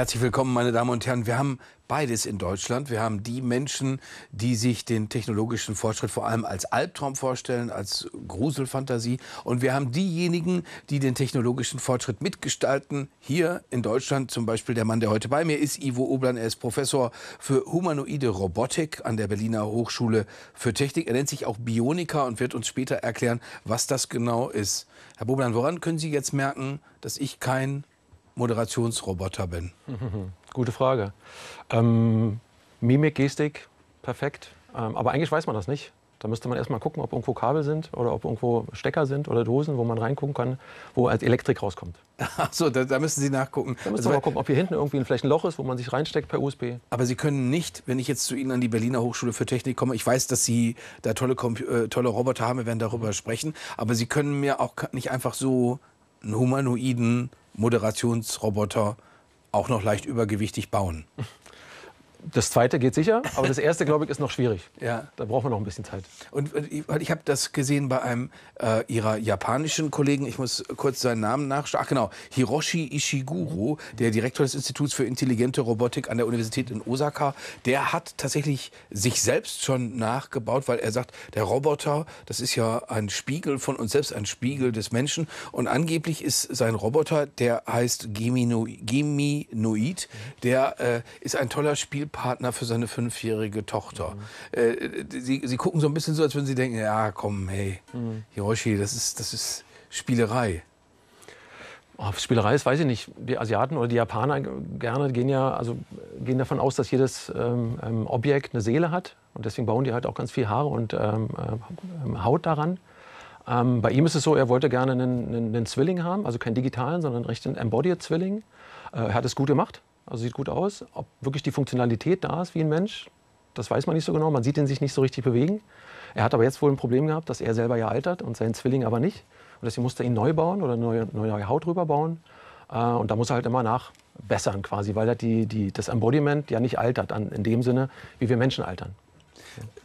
Herzlich willkommen, meine Damen und Herren. Wir haben beides in Deutschland. Wir haben die Menschen, die sich den technologischen Fortschritt vor allem als Albtraum vorstellen, als Gruselfantasie. Und wir haben diejenigen, die den technologischen Fortschritt mitgestalten. Hier in Deutschland zum Beispiel der Mann, der heute bei mir ist, Ivo Oblan. Er ist Professor für humanoide Robotik an der Berliner Hochschule für Technik. Er nennt sich auch Bioniker und wird uns später erklären, was das genau ist. Herr Boblan, woran können Sie jetzt merken, dass ich kein Moderationsroboter bin? Gute Frage. Ähm, Mimik, Gestik, perfekt. Ähm, aber eigentlich weiß man das nicht. Da müsste man erst mal gucken, ob irgendwo Kabel sind oder ob irgendwo Stecker sind oder Dosen, wo man reingucken kann, wo als Elektrik rauskommt. Ach so, da, da müssen Sie nachgucken. Da müssen also, wir mal gucken, ob hier hinten irgendwie vielleicht ein Loch ist, wo man sich reinsteckt per USB. Aber Sie können nicht, wenn ich jetzt zu Ihnen an die Berliner Hochschule für Technik komme, ich weiß, dass Sie da tolle, äh, tolle Roboter haben, wir werden darüber sprechen, aber Sie können mir auch nicht einfach so einen humanoiden Moderationsroboter auch noch leicht übergewichtig bauen. Das zweite geht sicher, aber das erste, glaube ich, ist noch schwierig. Ja. Da brauchen wir noch ein bisschen Zeit. Und ich, ich habe das gesehen bei einem äh, ihrer japanischen Kollegen, ich muss kurz seinen Namen nachschauen. Ach genau, Hiroshi Ishiguro, der Direktor des Instituts für intelligente Robotik an der Universität in Osaka, der hat tatsächlich sich selbst schon nachgebaut, weil er sagt, der Roboter, das ist ja ein Spiegel von uns selbst, ein Spiegel des Menschen. Und angeblich ist sein Roboter, der heißt Geminoid, der äh, ist ein toller Spiel Partner für seine fünfjährige Tochter. Mhm. Äh, sie, sie gucken so ein bisschen so, als würden sie denken, ja komm, hey, mhm. Hiroshi, das ist, das ist Spielerei. Oh, Spielerei ist, weiß ich nicht. Die Asiaten oder die Japaner gerne gehen ja, also gehen davon aus, dass jedes ähm, ähm Objekt eine Seele hat. Und deswegen bauen die halt auch ganz viel Haare und ähm, äh, Haut daran. Ähm, bei ihm ist es so, er wollte gerne einen, einen, einen Zwilling haben, also keinen digitalen, sondern einen rechten Embodied-Zwilling. Äh, er hat es gut gemacht. Also sieht gut aus. Ob wirklich die Funktionalität da ist wie ein Mensch, das weiß man nicht so genau. Man sieht ihn sich nicht so richtig bewegen. Er hat aber jetzt wohl ein Problem gehabt, dass er selber ja altert und sein Zwilling aber nicht. Und deswegen musste er ihn neu bauen oder neue, neue Haut drüber bauen. Äh, und da muss er halt immer nachbessern quasi, weil die, die, das Embodiment ja nicht altert an, in dem Sinne, wie wir Menschen altern.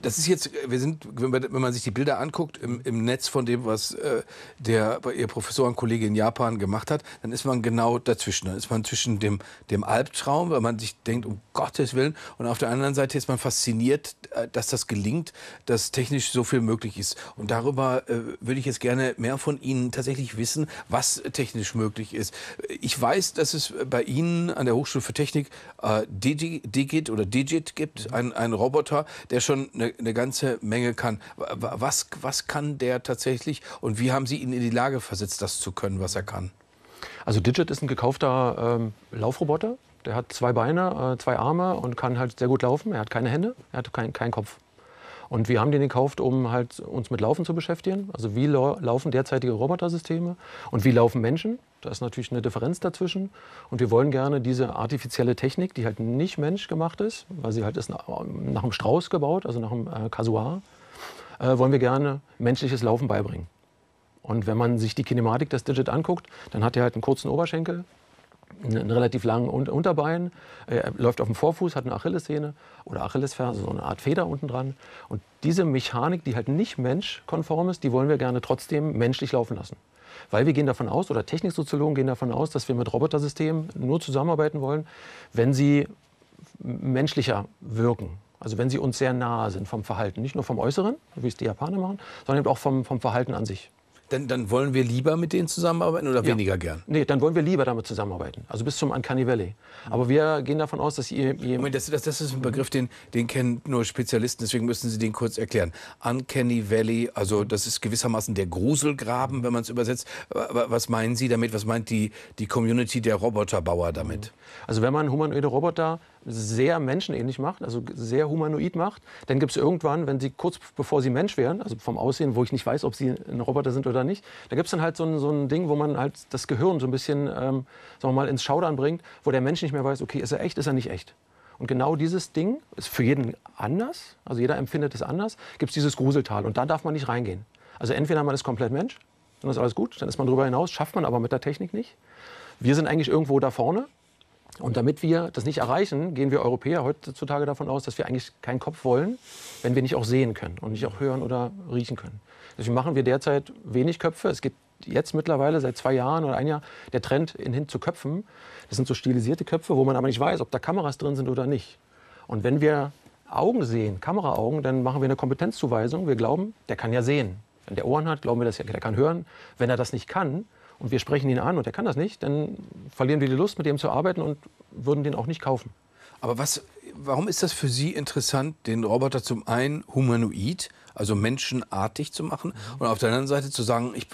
Das ist jetzt, wir sind, wenn man sich die Bilder anguckt im, im Netz von dem, was äh, der Ihr Professorenkollege in Japan gemacht hat, dann ist man genau dazwischen. Dann ist man zwischen dem, dem Albtraum, weil man sich denkt, um Gottes Willen, und auf der anderen Seite ist man fasziniert, äh, dass das gelingt, dass technisch so viel möglich ist. Und darüber äh, würde ich jetzt gerne mehr von Ihnen tatsächlich wissen, was technisch möglich ist. Ich weiß, dass es bei Ihnen an der Hochschule für Technik äh, Digi, Digit oder Digit gibt, einen Roboter, der schon schon eine, eine, ganze Menge kann. Was, was kann der tatsächlich und wie haben Sie ihn in die Lage versetzt, das zu können, was er kann? Also Digit ist ein gekaufter ähm, Laufroboter. Der hat zwei Beine, äh, zwei Arme und kann halt sehr gut laufen. Er hat keine Hände, er hat keinen kein Kopf. Und wir haben den gekauft, um halt uns mit Laufen zu beschäftigen. Also wie laufen derzeitige Robotersysteme und wie laufen Menschen. Da ist natürlich eine Differenz dazwischen. Und wir wollen gerne diese artifizielle Technik, die halt nicht menschgemacht ist, weil sie halt ist nach, nach einem Strauß gebaut, also nach einem äh, Kasuar, äh, wollen wir gerne menschliches Laufen beibringen. Und wenn man sich die Kinematik des Digit anguckt, dann hat er halt einen kurzen Oberschenkel, einen relativ langen Unterbein, er läuft auf dem Vorfuß, hat eine Achillessehne oder Achillesferse, so eine Art Feder unten dran. Und diese Mechanik, die halt nicht menschkonform ist, die wollen wir gerne trotzdem menschlich laufen lassen. Weil wir gehen davon aus, oder Techniksoziologen gehen davon aus, dass wir mit Robotersystemen nur zusammenarbeiten wollen, wenn sie menschlicher wirken. Also wenn sie uns sehr nahe sind vom Verhalten. Nicht nur vom Äußeren, wie es die Japaner machen, sondern eben auch vom, vom Verhalten an sich. Dann, dann wollen wir lieber mit denen zusammenarbeiten oder ja. weniger gern? Nee, dann wollen wir lieber damit zusammenarbeiten. Also bis zum Uncanny Valley. Aber wir gehen davon aus, dass ihr... ihr Moment, das, das, das, ist ein Begriff, den, den kennen nur Spezialisten, deswegen müssen Sie den kurz erklären. Uncanny Valley, also das ist gewissermaßen der Gruselgraben, wenn man es übersetzt. Was meinen Sie damit? Was meint die, die Community der Roboterbauer damit? Also wenn man humanoide Roboter sehr menschenähnlich macht, also sehr humanoid macht, dann gibt es irgendwann, wenn sie kurz bevor sie Mensch wären, also vom Aussehen, wo ich nicht weiß, ob sie ein Roboter sind oder nicht, da gibt es dann halt so ein, so ein Ding, wo man halt das Gehirn so ein bisschen, ähm, sagen wir mal, ins Schaudern bringt, wo der Mensch nicht mehr weiß, okay, ist er echt, ist er nicht echt. Und genau dieses Ding ist für jeden anders, also jeder empfindet es anders, gibt es dieses Gruseltal und da darf man nicht reingehen. Also entweder man ist komplett Mensch, dann ist alles gut, dann ist man darüber hinaus, schafft man aber mit der Technik nicht. Wir sind eigentlich irgendwo da vorne, und damit wir das nicht erreichen, gehen wir Europäer heutzutage davon aus, dass wir eigentlich keinen Kopf wollen, wenn wir nicht auch sehen können und nicht auch hören oder riechen können. Deswegen machen wir derzeit wenig Köpfe. Es gibt jetzt mittlerweile seit zwei Jahren oder ein Jahr der Trend hin zu Köpfen. Das sind so stilisierte Köpfe, wo man aber nicht weiß, ob da Kameras drin sind oder nicht. Und wenn wir Augen sehen, Kameraaugen, dann machen wir eine Kompetenzzuweisung. Wir glauben, der kann ja sehen. Wenn der Ohren hat, glauben wir, dass er, der kann hören. Wenn er das nicht kann und wir sprechen ihn an und er kann das nicht, dann verlieren wir die Lust, mit dem zu arbeiten und würden den auch nicht kaufen. Aber was, warum ist das für Sie interessant, den Roboter zum einen humanoid, also menschenartig zu machen und auf der anderen Seite zu sagen, ich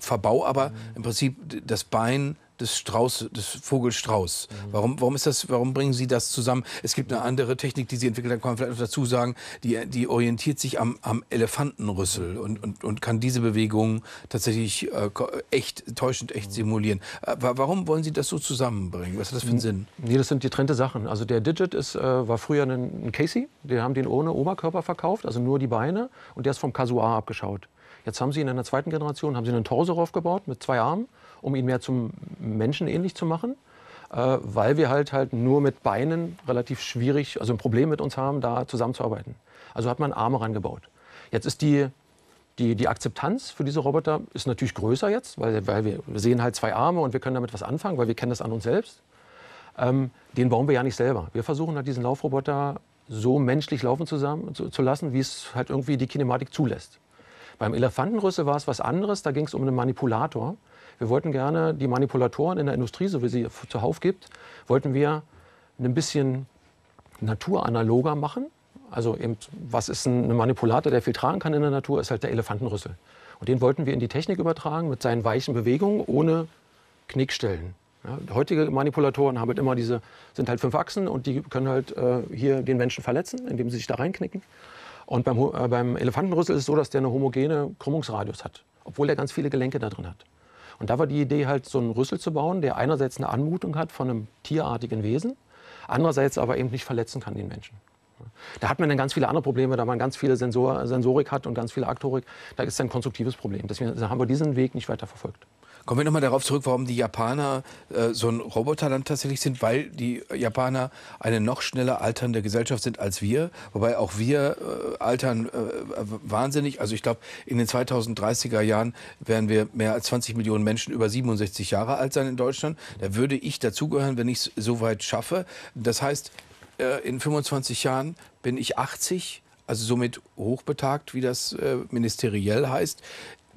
verbau aber im Prinzip das Bein des Strauß, des Vogelstrauß. Mhm. Warum, warum ist das, warum bringen Sie das zusammen? Es gibt eine andere Technik, die Sie entwickelt haben, kann man vielleicht noch dazu sagen, die, die orientiert sich am, am Elefantenrüssel und, und, und kann diese Bewegung tatsächlich äh, echt, täuschend echt simulieren. Äh, warum wollen Sie das so zusammenbringen? Was hat das für einen Sinn? Nee, das sind getrennte Sachen. Also der Digit ist, äh, war früher ein, ein Casey, die haben den ohne Oberkörper verkauft, also nur die Beine und der ist vom Kasuar abgeschaut. Jetzt haben sie in einer zweiten Generation haben sie einen Torso aufgebaut mit zwei Armen um ihn mehr zum Menschen ähnlich zu machen, äh, weil wir halt, halt nur mit Beinen relativ schwierig, also ein Problem mit uns haben, da zusammenzuarbeiten. Also hat man Arme rangebaut. Jetzt ist die, die, die Akzeptanz für diese Roboter ist natürlich größer jetzt, weil, weil wir sehen halt zwei Arme und wir können damit was anfangen, weil wir kennen das an uns selbst. Ähm, den bauen wir ja nicht selber. Wir versuchen halt diesen Laufroboter so menschlich laufen zusammen, zu, zu lassen, wie es halt irgendwie die Kinematik zulässt. Beim Elefantenrüssel war es was anderes, da ging es um einen Manipulator. Wir wollten gerne die Manipulatoren in der Industrie, so wie sie zuhauf gibt, wollten wir ein bisschen naturanaloger machen. Also eben, was ist ein Manipulator, der viel tragen kann in der Natur, ist halt der Elefantenrüssel. Und den wollten wir in die Technik übertragen mit seinen weichen Bewegungen ohne Knickstellen. Ja, heutige Manipulatoren haben halt immer diese, sind halt fünf Achsen und die können halt äh, hier den Menschen verletzen, indem sie sich da reinknicken. Und beim, äh, beim Elefantenrüssel ist es so, dass der eine homogene Krümmungsradius hat, obwohl er ganz viele Gelenke da drin hat. Und da war die Idee halt, so einen Rüssel zu bauen, der einerseits eine Anmutung hat von einem tierartigen Wesen, andererseits aber eben nicht verletzen kann den Menschen. Da hat man dann ganz viele andere Probleme, da man ganz viele Sensor, Sensorik hat und ganz viele Aktorik. Da ist ein konstruktives Problem. Deswegen haben wir diesen Weg nicht weiter verfolgt. Kommen wir nochmal darauf zurück, warum die Japaner äh, so ein Roboterland tatsächlich sind, weil die Japaner eine noch schneller alternde Gesellschaft sind als wir. Wobei auch wir äh, altern äh, wahnsinnig. Also ich glaube, in den 2030er Jahren werden wir mehr als 20 Millionen Menschen über 67 Jahre alt sein in Deutschland. Da würde ich dazugehören, wenn ich es so weit schaffe. Das heißt, äh, in 25 Jahren bin ich 80 also somit hochbetagt, wie das äh, ministeriell heißt.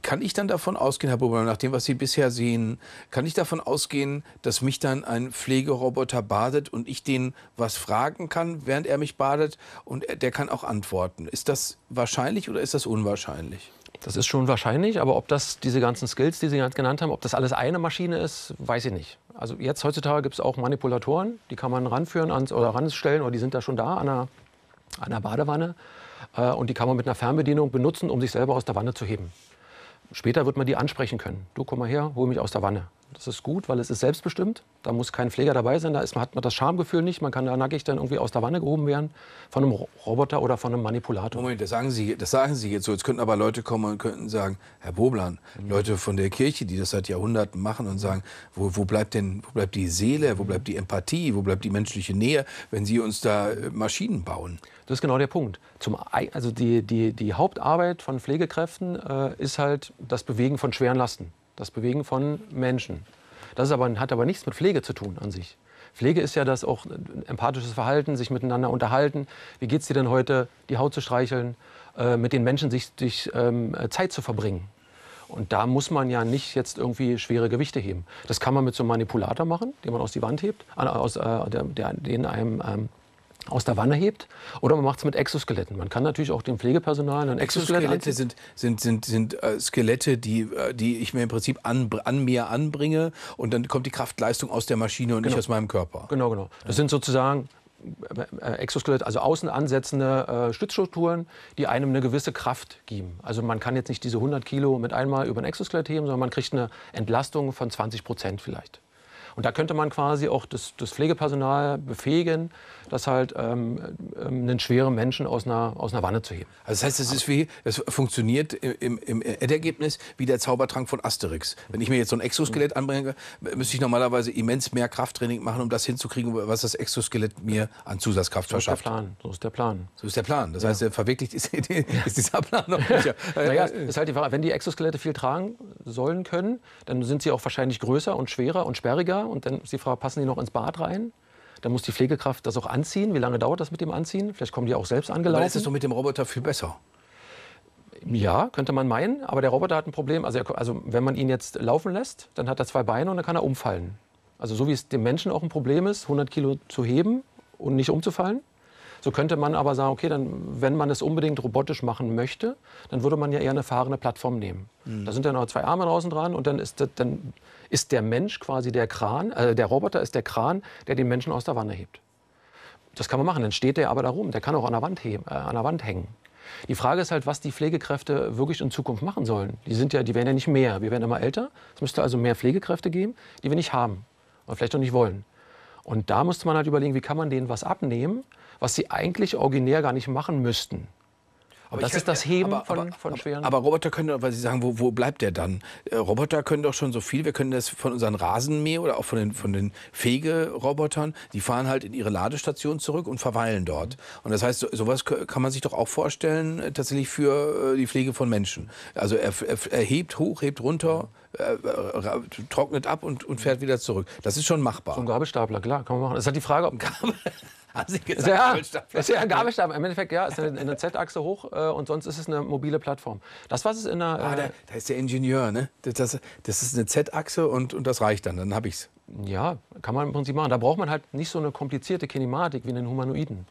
Kann ich dann davon ausgehen, Herr Buber, nach dem, was Sie bisher sehen, kann ich davon ausgehen, dass mich dann ein Pflegeroboter badet und ich den was fragen kann, während er mich badet und der kann auch antworten? Ist das wahrscheinlich oder ist das unwahrscheinlich? Das ist schon wahrscheinlich, aber ob das diese ganzen Skills, die Sie genannt haben, ob das alles eine Maschine ist, weiß ich nicht. Also jetzt heutzutage gibt es auch Manipulatoren, die kann man ranführen ans, oder ranstellen oder die sind da schon da an einer, an einer Badewanne äh, und die kann man mit einer Fernbedienung benutzen, um sich selber aus der Wanne zu heben. Später wird man die ansprechen können. Du komm mal her, hol mich aus der Wanne. Das ist gut, weil es ist selbstbestimmt. Da muss kein Pfleger dabei sein. Da ist, hat man das Schamgefühl nicht. Man kann da nackig dann irgendwie aus der Wanne gehoben werden von einem Roboter oder von einem Manipulator. Moment, das sagen Sie, das sagen Sie jetzt so. Jetzt könnten aber Leute kommen und könnten sagen, Herr Boblan, mhm. Leute von der Kirche, die das seit Jahrhunderten machen und sagen, wo, wo bleibt denn, wo bleibt die Seele, wo bleibt die Empathie, wo bleibt die menschliche Nähe, wenn Sie uns da äh, Maschinen bauen? Das ist genau der Punkt. Zum, also die, die, die Hauptarbeit von Pflegekräften äh, ist halt das Bewegen von schweren Lasten, das Bewegen von Menschen. Das aber, hat aber nichts mit Pflege zu tun an sich. Pflege ist ja das auch empathisches Verhalten, sich miteinander unterhalten. Wie geht es dir denn heute, die Haut zu streicheln, äh, mit den Menschen sich, sich ähm, Zeit zu verbringen. Und da muss man ja nicht jetzt irgendwie schwere Gewichte heben. Das kann man mit so einem Manipulator machen, den man aus die Wand hebt, aus, äh, der, der, den einem ähm, aus der Wanne hebt. Oder man macht es mit Exoskeletten. Man kann natürlich auch dem Pflegepersonal ein Exoskelett Exoskelette sind, sind, sind, sind äh, Skelette, die, äh, die ich mir im Prinzip an, an mir anbringe und dann kommt die Kraftleistung aus der Maschine und genau. nicht aus meinem Körper. Genau, genau. Das sind sozusagen äh, Exoskelett, also außen ansetzende äh, Stützstrukturen, die einem eine gewisse Kraft geben. Also man kann jetzt nicht diese 100 Kilo mit einmal über ein Exoskelett heben, sondern man kriegt eine Entlastung von 20 Prozent vielleicht. Und da könnte man quasi auch das, das Pflegepersonal befähigen, das halt ähm, ähm, einen schweren Menschen aus einer, aus einer Wanne zu heben. Also das heißt, es ist wie, es funktioniert im, im Endergebnis wie der Zaubertrank von Asterix. Wenn ich mir jetzt so ein Exoskelett anbringe, müsste ich normalerweise immens mehr Krafttraining machen, um das hinzukriegen, was das Exoskelett mir an Zusatzkraft so verschafft. Ist der Plan. So ist der Plan. So ist der Plan. Das heißt, verwirklicht ist, ist dieser Plan noch nicht. naja, ist halt die Frage, wenn die Exoskelette viel tragen sollen können, dann sind sie auch wahrscheinlich größer und schwerer und sperriger. Und dann ist die Frage, passen die noch ins Bad rein? Dann muss die Pflegekraft das auch anziehen. Wie lange dauert das mit dem Anziehen? Vielleicht kommen die auch selbst angelaufen. Aber ist es doch mit dem Roboter viel besser. Ja, könnte man meinen, aber der Roboter hat ein Problem. Also, er, also, wenn man ihn jetzt laufen lässt, dann hat er zwei Beine und dann kann er umfallen. Also so wie es dem Menschen auch ein Problem ist, 100 Kilo zu heben und nicht umzufallen, so könnte man aber sagen, okay, dann, wenn man es unbedingt robotisch machen möchte, dann würde man ja eher eine fahrende Plattform nehmen. Mhm. Da sind dann noch zwei Arme draußen dran und dann ist, das, dann ist der Mensch quasi der Kran, äh, der Roboter ist der Kran, der den Menschen aus der Wanne hebt. Das kann man machen, dann steht der aber da rum, der kann auch an der Wand, heben, äh, an der Wand hängen. Die Frage ist halt, was die Pflegekräfte wirklich in Zukunft machen sollen. Die, sind ja, die werden ja nicht mehr. Wir werden immer älter. Es müsste also mehr Pflegekräfte geben, die wir nicht haben oder vielleicht auch nicht wollen. Und da müsste man halt überlegen, wie kann man denen was abnehmen, was sie eigentlich originär gar nicht machen müssten. Aber das ist das Heben aber, von, von schweren. Aber Roboter können doch, weil Sie sagen, wo, wo bleibt der dann? Äh, Roboter können doch schon so viel. Wir können das von unseren Rasenmäher oder auch von den, von den Fegerobotern, die fahren halt in ihre Ladestation zurück und verweilen dort. Und das heißt, so, sowas kann man sich doch auch vorstellen, äh, tatsächlich für äh, die Pflege von Menschen. Also er, er, er hebt hoch, hebt runter, äh, trocknet ab und, und fährt wieder zurück. Das ist schon machbar. So ein Gabelstapler, klar, kann man machen. Das ist halt die Frage, ob Gabel. Haben Sie gesagt, ja, Gabelstapler? ist ja ein Gabelstapler. Im Endeffekt, ja, ist eine, eine Z-Achse hoch äh, und sonst ist es eine mobile Plattform. Das, was es in der. Äh, ah, da, da, ist der Ingenieur, ne? Das, das ist eine Z-Achse und, und das reicht dann, dann habe ich es. Ja, kann man im Prinzip machen. Da braucht man halt nicht so eine komplizierte Kinematik wie in den Humanoiden.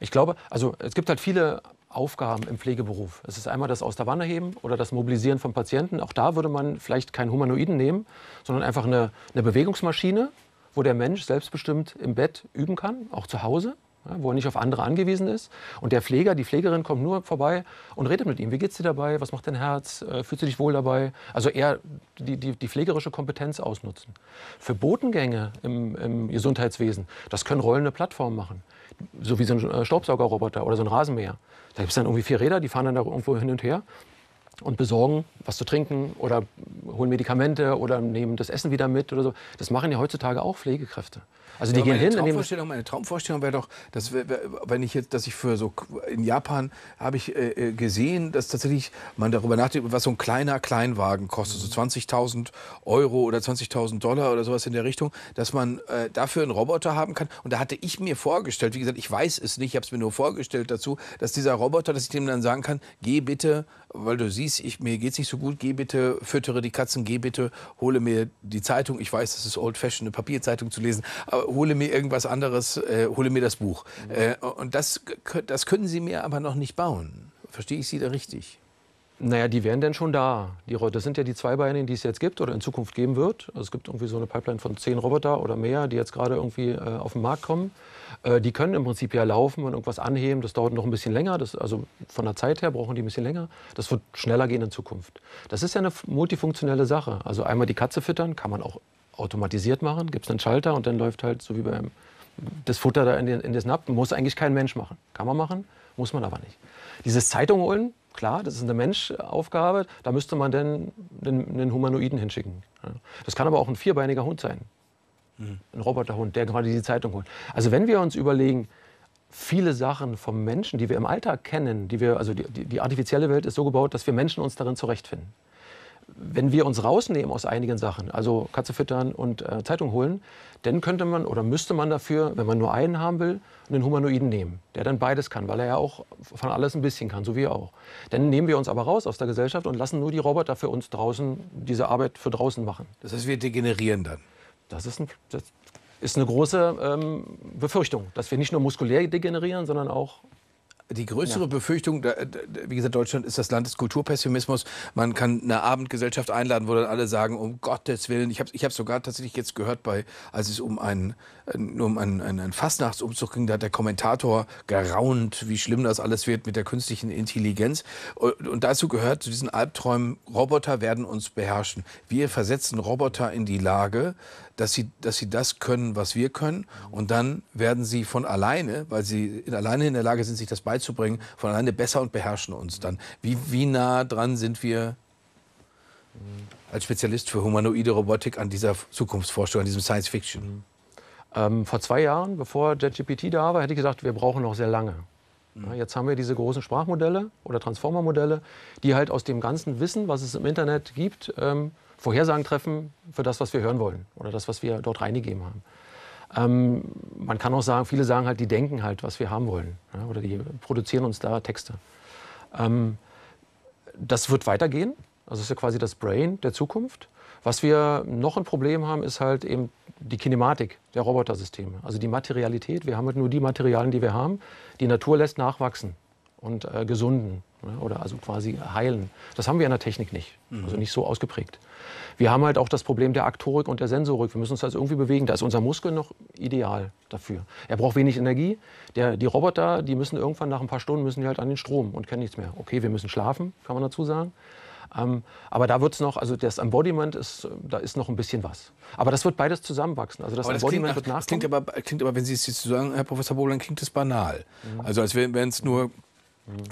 Ich glaube, also es gibt halt viele Aufgaben im Pflegeberuf. Es ist einmal das Aus der Wanne heben oder das Mobilisieren von Patienten. Auch da würde man vielleicht keinen Humanoiden nehmen, sondern einfach eine, eine Bewegungsmaschine, wo der Mensch selbstbestimmt im Bett üben kann, auch zu Hause. Ja, wo er nicht auf andere angewiesen ist. Und der Pfleger, die Pflegerin kommt nur vorbei und redet mit ihm. Wie geht's dir dabei? Was macht dein Herz? Äh, fühlst du dich wohl dabei? Also eher die, die, die pflegerische Kompetenz ausnutzen. Für Botengänge im, im Gesundheitswesen, das können rollende Plattformen machen. So wie so ein äh, Staubsaugerroboter oder so ein Rasenmäher. Da gibt es dann irgendwie vier Räder, die fahren dann da irgendwo hin und her und besorgen was zu trinken oder holen Medikamente oder nehmen das Essen wieder mit oder so. Das machen ja heutzutage auch Pflegekräfte. Also die ja, gehen meine hin. Traumvorstellung, meine Traumvorstellung wäre doch, dass wenn ich jetzt, dass ich für so in Japan habe ich äh, äh, gesehen, dass tatsächlich man darüber nachdenkt, was so ein kleiner Kleinwagen kostet, so 20.000 Euro oder 20.000 Dollar oder sowas in der Richtung, dass man äh, dafür einen Roboter haben kann. Und da hatte ich mir vorgestellt, wie gesagt, ich weiß es nicht, ich habe es mir nur vorgestellt dazu, dass dieser Roboter, dass ich dem dann sagen kann, geh bitte weil du siehst, ich, mir es nicht so gut, geh bitte, füttere die Katzen, geh bitte, hole mir die Zeitung. Ich weiß, das ist old-fashioned, eine Papierzeitung zu lesen, aber hole mir irgendwas anderes, äh, hole mir das Buch. Mhm. Äh, und das, das können sie mir aber noch nicht bauen. Verstehe ich Sie da richtig? Naja, die wären denn schon da. Die, das sind ja die Zweibeinigen, die es jetzt gibt oder in Zukunft geben wird. Also es gibt irgendwie so eine Pipeline von zehn Roboter oder mehr, die jetzt gerade irgendwie äh, auf den Markt kommen. Äh, die können im Prinzip ja laufen und irgendwas anheben. Das dauert noch ein bisschen länger. Das, also von der Zeit her brauchen die ein bisschen länger. Das wird schneller gehen in Zukunft. Das ist ja eine multifunktionelle Sache. Also einmal die Katze füttern, kann man auch automatisiert machen. Gibt es einen Schalter und dann läuft halt so wie beim das Futter da in, den, in das Napf. Muss eigentlich kein Mensch machen. Kann man machen, muss man aber nicht. Dieses Zeitung holen, Klar, das ist eine Menschaufgabe. Da müsste man dann einen, Humanoiden hinschicken. Das kann aber auch ein vierbeiniger Hund sein. Mhm. Ein Roboterhund, der gerade die Zeitung holt. Also wenn wir uns überlegen, viele Sachen vom Menschen, die wir im Alltag kennen, die wir, also die, die artifizielle Welt ist so gebaut, dass wir Menschen uns darin zurechtfinden wenn wir uns rausnehmen aus einigen Sachen, also Katze füttern und äh, Zeitung holen, dann könnte man oder müsste man dafür, wenn man nur einen haben will, einen Humanoiden nehmen, der dann beides kann, weil er ja auch von alles ein bisschen kann, so wie er auch. Dann nehmen wir uns aber raus aus der Gesellschaft und lassen nur die Roboter für uns draußen diese Arbeit für draußen machen. Das heißt, wir degenerieren dann. Das ist, ein, das ist eine große ähm, Befürchtung, dass wir nicht nur muskulär degenerieren, sondern auch die größere ja. Befürchtung, wie gesagt, Deutschland ist das Land des Kulturpessimismus. Man kann eine Abendgesellschaft einladen, wo dann alle sagen, um Gottes Willen. Ich habe ich hab sogar tatsächlich jetzt gehört, bei, als es um einen, um einen, einen Fastnachtsumzug ging, da hat der Kommentator geraunt, wie schlimm das alles wird mit der künstlichen Intelligenz. Und dazu gehört, zu diesen Albträumen, Roboter werden uns beherrschen. Wir versetzen Roboter in die Lage, dass sie, dass sie das können, was wir können. Und dann werden sie von alleine, weil sie alleine in der Lage sind, sich das beizubringen, von alleine besser und beherrschen uns dann. Wie, wie nah dran sind wir als Spezialist für humanoide Robotik an dieser Zukunftsforschung, an diesem Science Fiction? Ähm, vor zwei Jahren, bevor JetGPT da war, hätte ich gesagt, wir brauchen noch sehr lange. Ja, jetzt haben wir diese großen Sprachmodelle oder Transformer-Modelle, die halt aus dem ganzen Wissen, was es im Internet gibt, ähm, Vorhersagen treffen für das, was wir hören wollen oder das, was wir dort reingegeben haben. Ähm, man kann auch sagen, viele sagen halt, die denken halt, was wir haben wollen ja, oder die produzieren uns da Texte. Ähm, das wird weitergehen. Also das ist ja quasi das Brain der Zukunft. Was wir noch ein Problem haben, ist halt eben die Kinematik der Robotersysteme. Also die Materialität. Wir haben halt nur die Materialien, die wir haben. Die Natur lässt nachwachsen und äh, gesunden ja, oder also quasi heilen. Das haben wir in der Technik nicht, mhm. also nicht so ausgeprägt. Wir haben halt auch das Problem der Aktorik und der Sensorik. Wir müssen uns also irgendwie bewegen. Da ist unser Muskel noch ideal dafür. Er braucht wenig Energie. Der, die Roboter, die müssen irgendwann nach ein paar Stunden müssen die halt an den Strom und kennen nichts mehr. Okay, wir müssen schlafen, kann man dazu sagen. Ähm, aber da wird es noch, also das Embodiment ist, da ist noch ein bisschen was. Aber das wird beides zusammenwachsen. Also das, das Embodiment wird nachkommen. Das klingt aber, klingt aber, wenn Sie es jetzt sagen, Herr Professor Bohlen, klingt es banal. Mhm. Also als wären es nur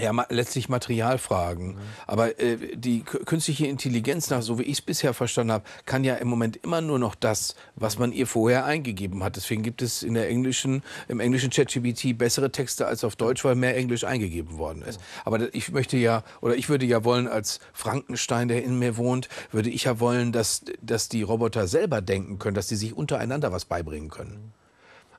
ja, ma letztlich Materialfragen. Mhm. Aber äh, die künstliche Intelligenz, nach so wie ich es bisher verstanden habe, kann ja im Moment immer nur noch das, was man ihr vorher eingegeben hat. Deswegen gibt es in der englischen, im englischen ChatGPT bessere Texte als auf Deutsch, weil mehr Englisch eingegeben worden ist. Aber ich möchte ja, oder ich würde ja wollen, als Frankenstein, der in mir wohnt, würde ich ja wollen, dass, dass die Roboter selber denken können, dass sie sich untereinander was beibringen können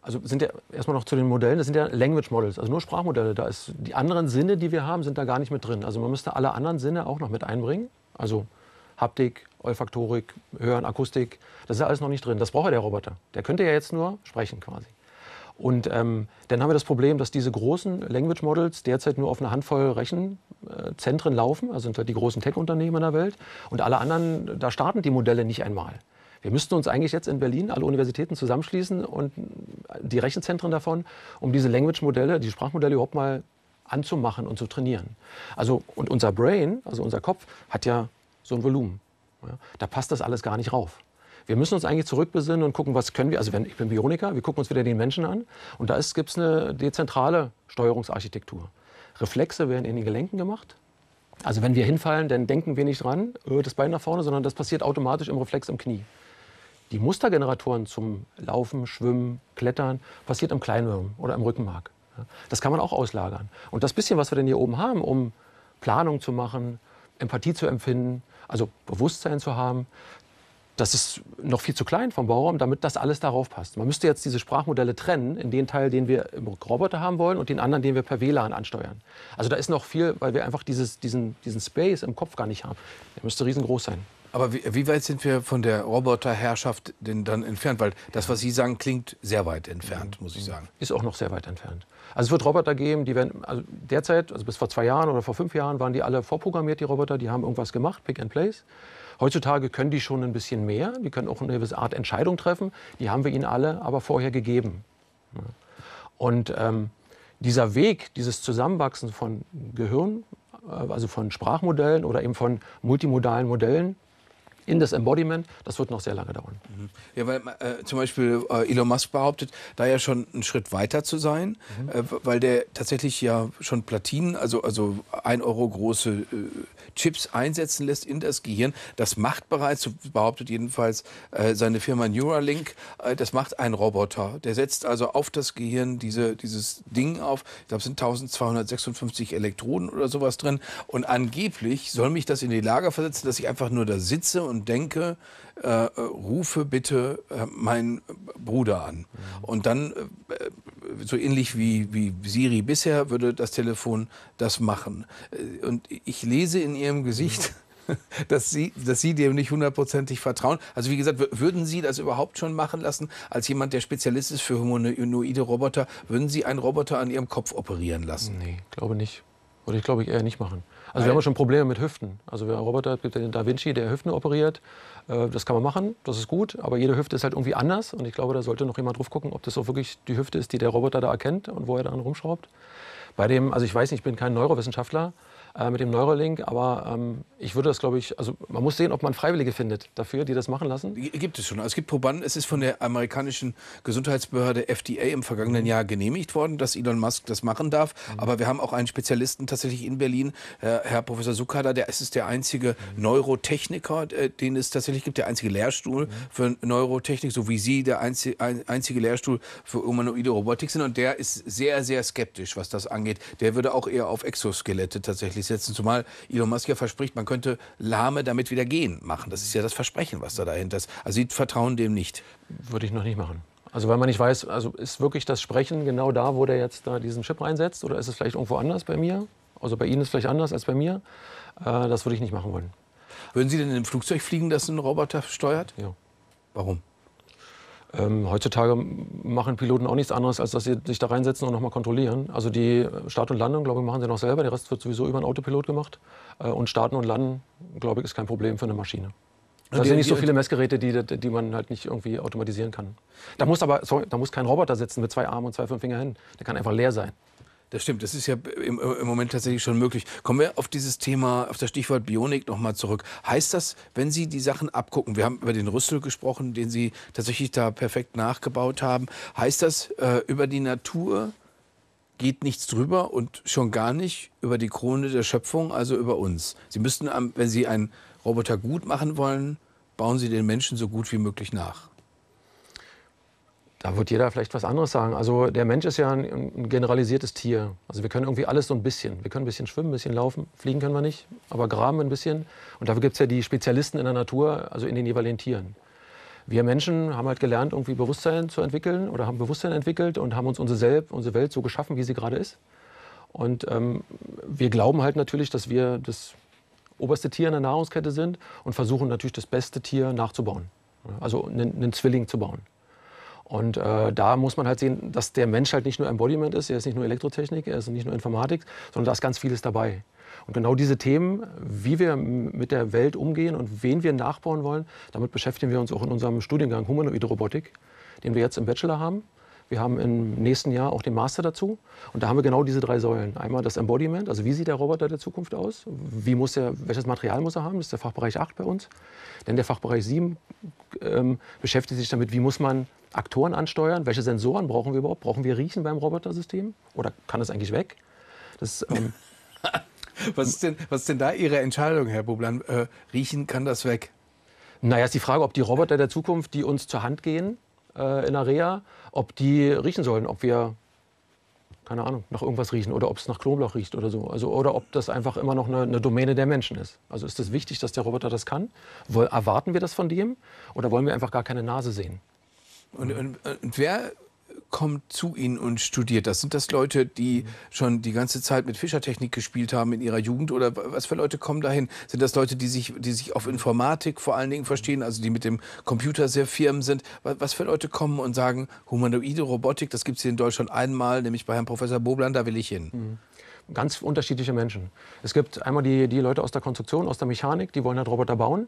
also sind ja erstmal noch zu den Modellen, das sind ja Language Models, also nur Sprachmodelle. Da ist die anderen Sinne, die wir haben, sind da gar nicht mit drin. Also man müsste alle anderen Sinne auch noch mit einbringen. Also Haptik, Olfaktorik, Hören, Akustik, das ist ja alles noch nicht drin. Das braucht ja der Roboter. Der könnte ja jetzt nur sprechen quasi. Und ähm, dann haben wir das Problem, dass diese großen Language Models derzeit nur auf eine Handvoll Rechenzentren laufen, also sind halt die großen Tech-Unternehmen in der Welt. Und alle anderen, da starten die Modelle nicht einmal. Wir müssten uns eigentlich jetzt in Berlin alle Universitäten zusammenschließen und die Rechenzentren davon, um diese Language-Modelle, die Sprachmodelle überhaupt mal anzumachen und zu trainieren. Also, und unser Brain, also unser Kopf, hat ja so ein Volumen. Ja, da passt das alles gar nicht rauf. Wir müssen uns eigentlich zurückbesinnen und gucken, was können wir. Also wenn, ich bin Bioniker, wir gucken uns wieder den Menschen an. Und da gibt es eine dezentrale Steuerungsarchitektur. Reflexe werden in den Gelenken gemacht. Also wenn wir hinfallen, dann denken wir nicht dran, äh, das Bein nach vorne, sondern das passiert automatisch im Reflex im Knie. Die Mustergeneratoren zum Laufen, Schwimmen, Klettern passiert im Kleinwirm oder im Rückenmark. Das kann man auch auslagern. Und das bisschen, was wir denn hier oben haben, um Planung zu machen, Empathie zu empfinden, also Bewusstsein zu haben, das ist noch viel zu klein vom Bauraum, damit das alles darauf passt. Man müsste jetzt diese Sprachmodelle trennen in den Teil, den wir im Roboter haben wollen und den anderen, den wir per WLAN ansteuern. Also da ist noch viel, weil wir einfach dieses, diesen, diesen Space im Kopf gar nicht haben. Der müsste riesengroß sein. Aber wie, wie, weit sind wir von der Roboterherrschaft denn dann entfernt? Weil das, was Sie sagen, klingt sehr weit entfernt, muss ich sagen. Ist auch noch sehr weit entfernt. Also es wird Roboter geben, die werden, also derzeit, also bis vor zwei Jahren oder vor fünf Jahren waren die alle vorprogrammiert, die Roboter, die haben irgendwas gemacht, Pick and Place. Heutzutage können die schon ein bisschen mehr, die können auch eine gewisse Art Entscheidung treffen, die haben wir ihnen alle aber vorher gegeben. Und ähm, dieser Weg, dieses Zusammenwachsen von Gehirn, äh, also von Sprachmodellen oder eben von multimodalen Modellen, in das Embodiment, das wird noch sehr lange dauern. Mhm. Ja, weil äh, zum Beispiel äh, Elon Musk behauptet, da ja schon einen Schritt weiter zu sein, mhm. äh, weil der tatsächlich ja schon Platinen, also, also ein Euro große äh, Chips einsetzen lässt in das Gehirn. Das macht bereits, so behauptet jedenfalls äh, seine Firma Neuralink, äh, das macht ein Roboter. Der setzt also auf das Gehirn diese, dieses Ding auf. Ich glaube, es sind 1256 Elektroden oder sowas drin. Und angeblich soll mich das in die Lage versetzen, dass ich einfach nur da sitze und denke, äh, rufe bitte äh, meinen Bruder an. Mhm. Und dann, äh, so ähnlich wie, wie Siri bisher, würde das Telefon das machen. Äh, und ich lese in ihrem Gesicht, dass Sie, dass Sie dem nicht hundertprozentig vertrauen. Also wie gesagt, würden Sie das überhaupt schon machen lassen, als jemand, der Spezialist ist für humanoide Roboter, würden Sie einen Roboter an Ihrem Kopf operieren lassen? Nee, glaube nicht. Würde ich, glaube ich, eher nicht machen. Also wir haben schon Probleme mit Hüften. Also der Roboter gibt den Da Vinci, der Hüften operiert. Äh, das kann man machen, das ist gut. Aber jede Hüfte ist halt irgendwie anders. Und ich glaube, da sollte noch jemand drauf gucken, ob das auch wirklich die Hüfte ist, die der Roboter da erkennt und wo er dann rumschraubt. Bei dem, also ich weiß nicht, ich bin kein Neurowissenschaftler, äh, mit dem Neuralink. Aber ähm, ich würde das, glaube ich, also man muss sehen, ob man Freiwillige findet dafür, die das machen lassen. Gibt es schon. Also es gibt Probanden. Es ist von der amerikanischen Gesundheitsbehörde FDA im vergangenen Jahr genehmigt worden, dass Elon Musk das machen darf. Mhm. Aber wir haben auch einen Spezialisten tatsächlich in Berlin, äh, Herr Professor Sukada, der ist der einzige mhm. Neurotechniker, äh, den es tatsächlich gibt, der einzige Lehrstuhl mhm. für Neurotechnik, so wie Sie der einzige, ein, einzige Lehrstuhl für humanoide Robotik sind. Und der ist sehr, sehr skeptisch, was das angeht. Der würde auch eher auf Exoskelette tatsächlich eigentlich setzen. Zumal Elon Musk ja verspricht, man könnte Lahme damit wieder gehen machen. Das ist ja das Versprechen, was da dahinter ist. Also Sie vertrauen dem nicht. Würde ich noch nicht machen. Also weil man nicht weiß, also ist wirklich das Sprechen genau da, wo der jetzt da diesen Chip reinsetzt? Oder ist es vielleicht irgendwo anders bei mir? Also bei Ihnen ist es vielleicht anders als bei mir. Äh, das würde ich nicht machen wollen. Würden Sie denn in einem Flugzeug fliegen, das ein Roboter steuert? Ja. Warum? Ähm, heutzutage machen Piloten auch nichts anderes, als dass sie sich da reinsetzen und nochmal kontrollieren. Also die Start und Landung, glaube ich, machen sie noch selber. Der Rest wird sowieso über einen Autopilot gemacht. Äh, und Starten und Landen, glaube ich, ist kein Problem für eine Maschine. Da sind nicht so viele Messgeräte, die, die man halt nicht irgendwie automatisieren kann. Da muss aber, sorry, da muss kein Roboter sitzen mit zwei Armen und zwei, fünf Fingerhänden. Der kann einfach leer sein. Das stimmt, das ist ja im, im, Moment tatsächlich schon möglich. Kommen wir auf dieses Thema, auf das Stichwort Bionik nochmal zurück. Heißt das, wenn Sie die Sachen abgucken, wir haben über den Rüssel gesprochen, den Sie tatsächlich da perfekt nachgebaut haben, heißt das, äh, über die Natur geht nichts drüber und schon gar nicht über die Krone der Schöpfung, also über uns. Sie müssten, wenn Sie einen Roboter gut machen wollen, bauen Sie den Menschen so gut wie möglich nach. Da wird jeder vielleicht was anderes sagen. Also der Mensch ist ja ein, ein, generalisiertes Tier. Also wir können irgendwie alles so ein bisschen. Wir können ein bisschen schwimmen, ein bisschen laufen, fliegen können wir nicht, aber graben ein bisschen. Und dafür gibt es ja die Spezialisten in der Natur, also in den jeweiligen Tieren. Wir Menschen haben halt gelernt, irgendwie Bewusstsein zu entwickeln oder haben Bewusstsein entwickelt und haben uns unsere, Selb, unsere Welt so geschaffen, wie sie gerade ist. Und ähm, wir glauben halt natürlich, dass wir das oberste Tier in der Nahrungskette sind und versuchen natürlich das beste Tier nachzubauen. Also einen, einen Zwilling zu bauen. Und äh, da muss man halt sehen, dass der Mensch halt nicht nur Embodiment ist, er ist nicht nur Elektrotechnik, er ist nicht nur Informatik, sondern da ist ganz vieles dabei. Und genau diese Themen, wie wir mit der Welt umgehen und wen wir nachbauen wollen, damit beschäftigen wir uns auch in unserem Studiengang Humanoide Robotik, den wir jetzt im Bachelor haben. Wir haben im nächsten Jahr auch den Master dazu. Und da haben wir genau diese drei Säulen. Einmal das Embodiment, also wie sieht der Roboter der Zukunft aus? Wie muss er, welches Material muss er haben? Das ist der Fachbereich 8 bei uns. Denn der Fachbereich 7 ähm, beschäftigt sich damit, wie muss man Aktoren ansteuern? Welche Sensoren brauchen wir überhaupt? Brauchen wir Riechen beim Robotersystem? Oder kann es eigentlich weg? Das, ähm was, ist denn, was ist denn da Ihre Entscheidung, Herr Bublan? Äh, riechen kann das weg? Naja, ist die Frage, ob die Roboter der Zukunft, die uns zur Hand gehen, äh, in Area, ob die riechen sollen, ob wir keine Ahnung, nach irgendwas riechen oder ob es nach Knoblauch riecht oder so. Also, oder ob das einfach immer noch eine, eine Domäne der Menschen ist. Also ist es wichtig, dass der Roboter das kann? Woll, erwarten wir das von dem oder wollen wir einfach gar keine Nase sehen? Und, und, und wer kommt zu Ihnen und studiert das? Sind das Leute, die schon die ganze Zeit mit Fischertechnik gespielt haben in ihrer Jugend? Oder was für Leute kommen dahin? Sind das Leute, die sich, die sich auf Informatik vor allen Dingen verstehen, also die mit dem Computer sehr firm sind? Was für Leute kommen und sagen, humanoide Robotik, das gibt es hier in Deutschland einmal, nämlich bei Herrn Professor Boblan, da will ich hin? Mhm ganz unterschiedliche Menschen. Es gibt einmal die, die Leute aus der Konstruktion, aus der Mechanik, die wollen halt Roboter bauen.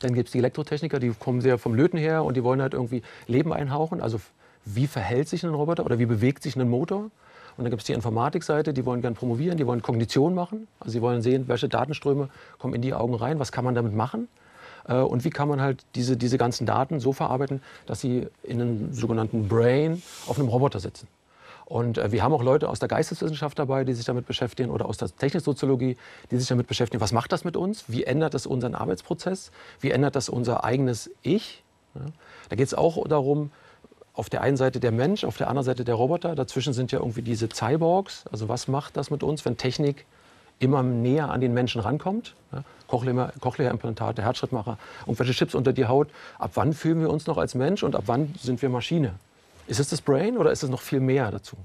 Dann gibt es die Elektrotechniker, die kommen sehr vom Löten her und die wollen halt irgendwie Leben einhauchen, also wie verhält sich ein Roboter oder wie bewegt sich ein Motor. Und dann gibt es die Informatikseite, die wollen gerne promovieren, die wollen Kognition machen. Also sie wollen sehen, welche Datenströme kommen in die Augen rein, was kann man damit machen. Äh, und wie kann man halt diese, diese ganzen Daten so verarbeiten, dass sie in einem sogenannten Brain auf einem Roboter sitzen. Und äh, wir haben auch Leute aus der Geisteswissenschaft dabei, die sich damit beschäftigen, oder aus der Techniksoziologie, die sich damit beschäftigen, was macht das mit uns? Wie ändert das unseren Arbeitsprozess? Wie ändert das unser eigenes Ich? Ja. Da geht es auch darum, auf der einen Seite der Mensch, auf der anderen Seite der Roboter. Dazwischen sind ja irgendwie diese Cyborgs. Also was macht das mit uns, wenn Technik immer näher an den Menschen rankommt? Ja, Cochlea-Implantate, Herzschrittmacher, irgendwelche Chips unter die Haut. Ab wann fühlen wir uns noch als Mensch und ab wann sind wir Maschine? Ist es das Brain oder ist es noch viel mehr dazu?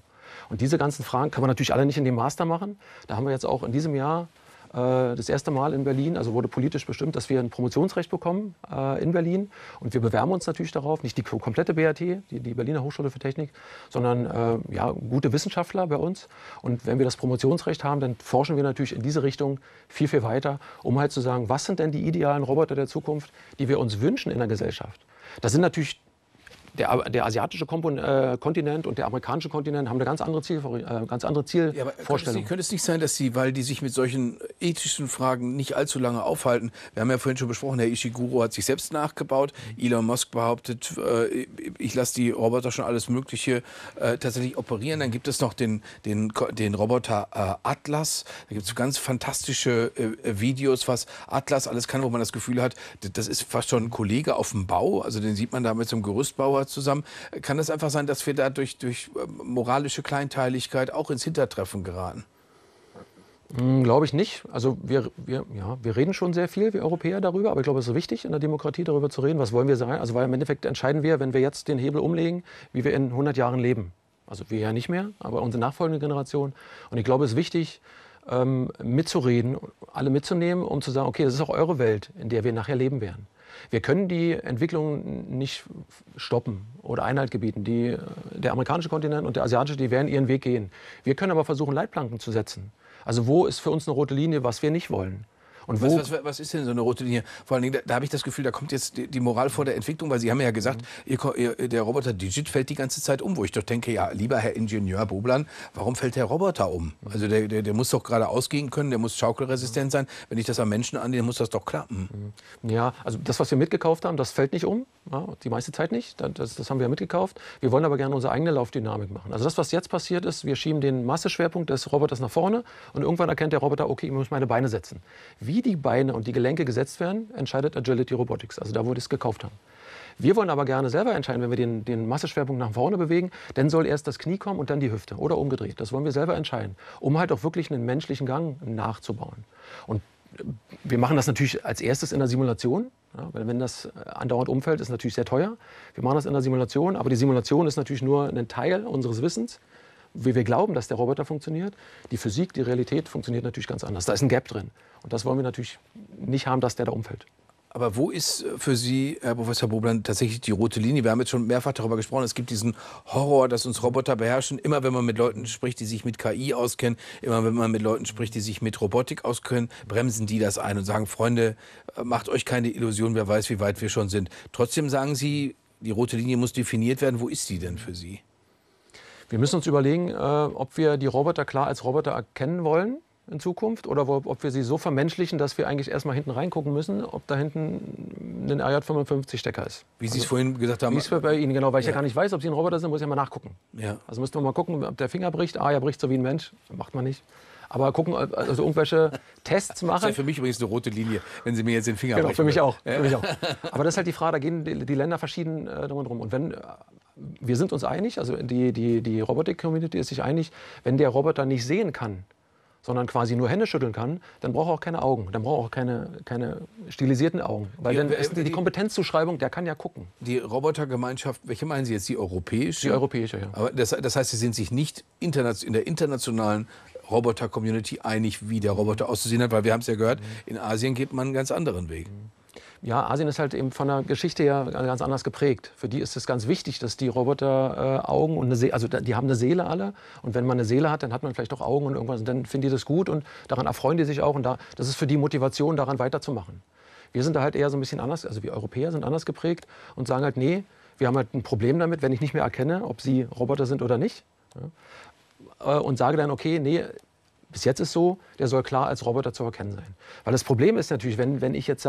Und diese ganzen Fragen kann man natürlich alle nicht in dem Master machen. Da haben wir jetzt auch in diesem Jahr äh, das erste Mal in Berlin, also wurde politisch bestimmt, dass wir ein Promotionsrecht bekommen äh, in Berlin. Und wir bewerben uns natürlich darauf, nicht die komplette BAT, die, die Berliner Hochschule für Technik, sondern äh, ja, gute Wissenschaftler bei uns. Und wenn wir das Promotionsrecht haben, dann forschen wir natürlich in diese Richtung viel, viel weiter, um halt zu sagen, was sind denn die idealen Roboter der Zukunft, die wir uns wünschen in der Gesellschaft. Das sind natürlich der, der asiatische Kompon äh, Kontinent und der amerikanische Kontinent haben eine ganz andere, Ziel, äh, ganz andere Zielvorstellung. Ja, könnte, es, könnte es nicht sein, dass Sie, weil die sich mit solchen ethischen Fragen nicht allzu lange aufhalten, wir haben ja vorhin schon besprochen, Herr Ishiguro hat sich selbst nachgebaut, Elon Musk behauptet, äh, ich lasse die Roboter schon alles Mögliche äh, tatsächlich operieren. Dann gibt es noch den, den, den Roboter äh, Atlas, da gibt es ganz fantastische äh, Videos, was Atlas alles kann, wo man das Gefühl hat, das ist fast schon ein Kollege auf dem Bau, also den sieht man da mit so einem Gerüstbauer zusammen. Kann es einfach sein, dass wir da durch, durch ähm, moralische Kleinteiligkeit auch ins Hintertreffen geraten? Hm, glaube ich nicht. Also wir, wir, ja, wir reden schon sehr viel, wir Europäer, darüber. Aber ich glaube, es ist wichtig, in der Demokratie darüber zu reden. Was wollen wir sein? Also weil im Endeffekt entscheiden wir, wenn wir jetzt den Hebel umlegen, wie wir in 100 Jahren leben. Also wir ja nicht mehr, aber unsere nachfolgende Generation. Und ich glaube, es ist wichtig, ähm, mitzureden, alle mitzunehmen, um zu sagen, okay, das ist auch eure Welt, in der wir nachher leben werden. Wir können die Entwicklung nicht stoppen oder Einhalt gebieten. Die, der amerikanische Kontinent und der asiatische, die werden ihren Weg gehen. Wir können aber versuchen, Leitplanken zu setzen. Also wo ist für uns eine rote Linie, was wir nicht wollen? Und was, was, was, ist denn so eine rote Linie? Vor allen Dingen, da, da habe ich das Gefühl, da kommt jetzt die, die, Moral vor der Entwicklung, weil Sie haben ja gesagt, mhm. ihr, ihr, der Roboter Digit fällt die ganze Zeit um, wo ich doch denke, ja, lieber Herr Ingenieur Boblan, warum fällt der Roboter um? Also der, der, der muss doch gerade ausgehen können, der muss schaukelresistent sein. Wenn ich das am Menschen annehme, muss das doch klappen. Mhm. Ja, also das, was wir mitgekauft haben, das fällt nicht um. Ja, die meiste Zeit nicht. Das, das haben wir mitgekauft. Wir wollen aber gerne unsere eigene Laufdynamik machen. Also das, was jetzt passiert ist, wir schieben den Masseschwerpunkt des Roboters nach vorne und irgendwann erkennt der Roboter, okay, ich muss meine Beine setzen. Wie die Beine und die Gelenke gesetzt werden, entscheidet Agility Robotics, also da, wo wir es gekauft haben. Wir wollen aber gerne selber entscheiden, wenn wir den, den Masseschwerpunkt nach vorne bewegen, dann soll erst das Knie kommen und dann die Hüfte oder umgedreht. Das wollen wir selber entscheiden, um halt auch wirklich einen menschlichen Gang nachzubauen. Und wir machen das natürlich als erstes in der Simulation, ja, weil wenn das andauernd umfällt, ist natürlich sehr teuer. Wir machen das in der Simulation, aber die Simulation ist natürlich nur ein Teil unseres Wissens wie wir glauben, dass der Roboter funktioniert. Die Physik, die Realität funktioniert natürlich ganz anders. Da ist ein Gap drin. Und das wollen wir natürlich nicht haben, dass der da umfällt. Aber wo ist äh, für Sie, Herr Professor Bobland, tatsächlich die rote Linie? Wir haben jetzt schon mehrfach darüber gesprochen. Es gibt diesen Horror, dass uns Roboter beherrschen. Immer wenn man mit Leuten spricht, die sich mit KI auskennen, immer wenn man mit Leuten spricht, die sich mit Robotik auskennen, bremsen die das ein und sagen, Freunde, äh, macht euch keine Illusion, wer weiß, wie weit wir schon sind. Trotzdem sagen Sie, die rote Linie muss definiert werden. Wo ist die denn für Sie? Wir müssen uns überlegen, äh, ob wir die Roboter klar als Roboter erkennen wollen in Zukunft oder ob wir sie so vermenschlichen, dass wir eigentlich erstmal hinten reingucken müssen, ob da hinten ein RJ55-Stecker ist. Wie Sie es also, vorhin gesagt haben. Wie es bei Ihnen, genau, weil ich ja. ja gar nicht weiß, ob Sie ein Roboter sind, muss ich ja mal nachgucken. Ja. Also müsste man mal gucken, ob der Finger bricht. Ah, er bricht so wie ein Mensch. Macht man nicht. Aber gucken, also irgendwelche Tests machen. Das ist ja für mich übrigens eine rote Linie, wenn Sie mir jetzt den Finger genau. Für mich, auch, für mich auch. Aber das ist halt die Frage, da gehen die, die Länder verschieden äh, drum und drum. Und wenn wir sind uns einig, also die, die, die Robotik-Community ist sich einig, wenn der Roboter nicht sehen kann, sondern quasi nur Hände schütteln kann, dann braucht er auch keine Augen. Dann braucht er auch keine, keine stilisierten Augen. Weil die, dann ist die, die Kompetenzzuschreibung, der kann ja gucken. Die Robotergemeinschaft, welche meinen Sie jetzt? Die europäische? Die europäische, ja. Aber das, das heißt, Sie sind sich nicht in der internationalen Roboter-Community einig, wie der Roboter auszusehen hat, weil wir haben es ja gehört, in Asien geht man einen ganz anderen Weg. Mhm. Ja, Asien ist halt eben von der Geschichte her ganz anders geprägt. Für die ist es ganz wichtig, dass die Roboter äh, Augen und eine Seele, also die haben eine Seele alle. Und wenn man eine Seele hat, dann hat man vielleicht auch Augen und irgendwas. Und dann finden die das gut und daran erfreuen die sich auch. Und da, das ist für die Motivation, daran weiterzumachen. Wir sind da halt eher so ein bisschen anders, also wir Europäer sind anders geprägt und sagen halt, nee, wir haben halt ein Problem damit, wenn ich nicht mehr erkenne, ob sie Roboter sind oder nicht. Ja. Äh, und sage dann, okay, nee, bis jetzt ist so, der soll klar als Roboter zu erkennen sein. Weil das Problem ist natürlich, wenn, wenn ich jetzt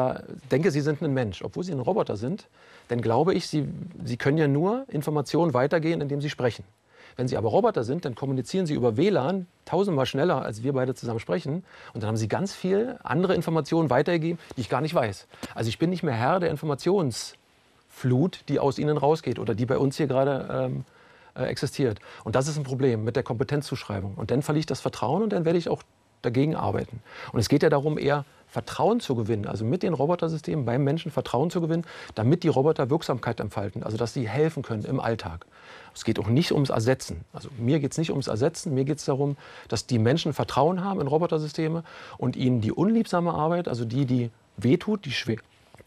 denke, Sie sind ein Mensch, obwohl Sie ein Roboter sind, dann glaube ich, Sie, Sie können ja nur Informationen weitergehen, indem Sie sprechen. Wenn Sie aber Roboter sind, dann kommunizieren Sie über WLAN tausendmal schneller, als wir beide zusammen sprechen. Und dann haben Sie ganz viel andere Informationen weitergegeben, die ich gar nicht weiß. Also ich bin nicht mehr Herr der Informationsflut, die aus Ihnen rausgeht oder die bei uns hier gerade ähm, äh, existiert. Und das ist ein Problem mit der Kompetenzzuschreibung. Und dann verliere ich das Vertrauen und dann werde ich auch dagegen arbeiten. Und es geht ja darum, eher Vertrauen zu gewinnen, also mit den Robotersystemen beim Menschen Vertrauen zu gewinnen, damit die Roboter Wirksamkeit entfalten, also dass sie helfen können im Alltag. Es geht auch nicht ums Ersetzen. Also mir geht es nicht ums Ersetzen, mir geht es darum, dass die Menschen Vertrauen haben in Robotersysteme und ihnen die unliebsame Arbeit, also die, die wehtut, die schwer,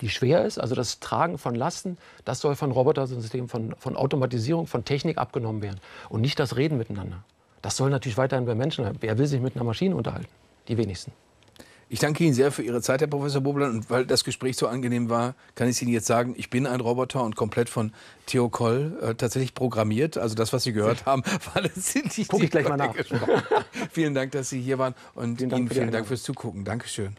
die schwer ist, also das Tragen von Lasten, das soll von Robotersystemen, von, von Automatisierung, von Technik abgenommen werden und nicht das Reden miteinander. Das soll natürlich weiterhin bei Menschen sein. Wer will sich mit einer Maschine unterhalten? Die wenigsten. Ich danke Ihnen sehr für Ihre Zeit, Herr Professor Bobland. Und weil das Gespräch so angenehm war, kann ich Ihnen jetzt sagen, ich bin ein Roboter und komplett von Theo Koll äh, tatsächlich programmiert. Also das, was Sie gehört haben, war letztendlich Guck ich gleich mal nach. vielen Dank, dass Sie hier waren und vielen Ihnen vielen Dank fürs Zugucken. Dankeschön.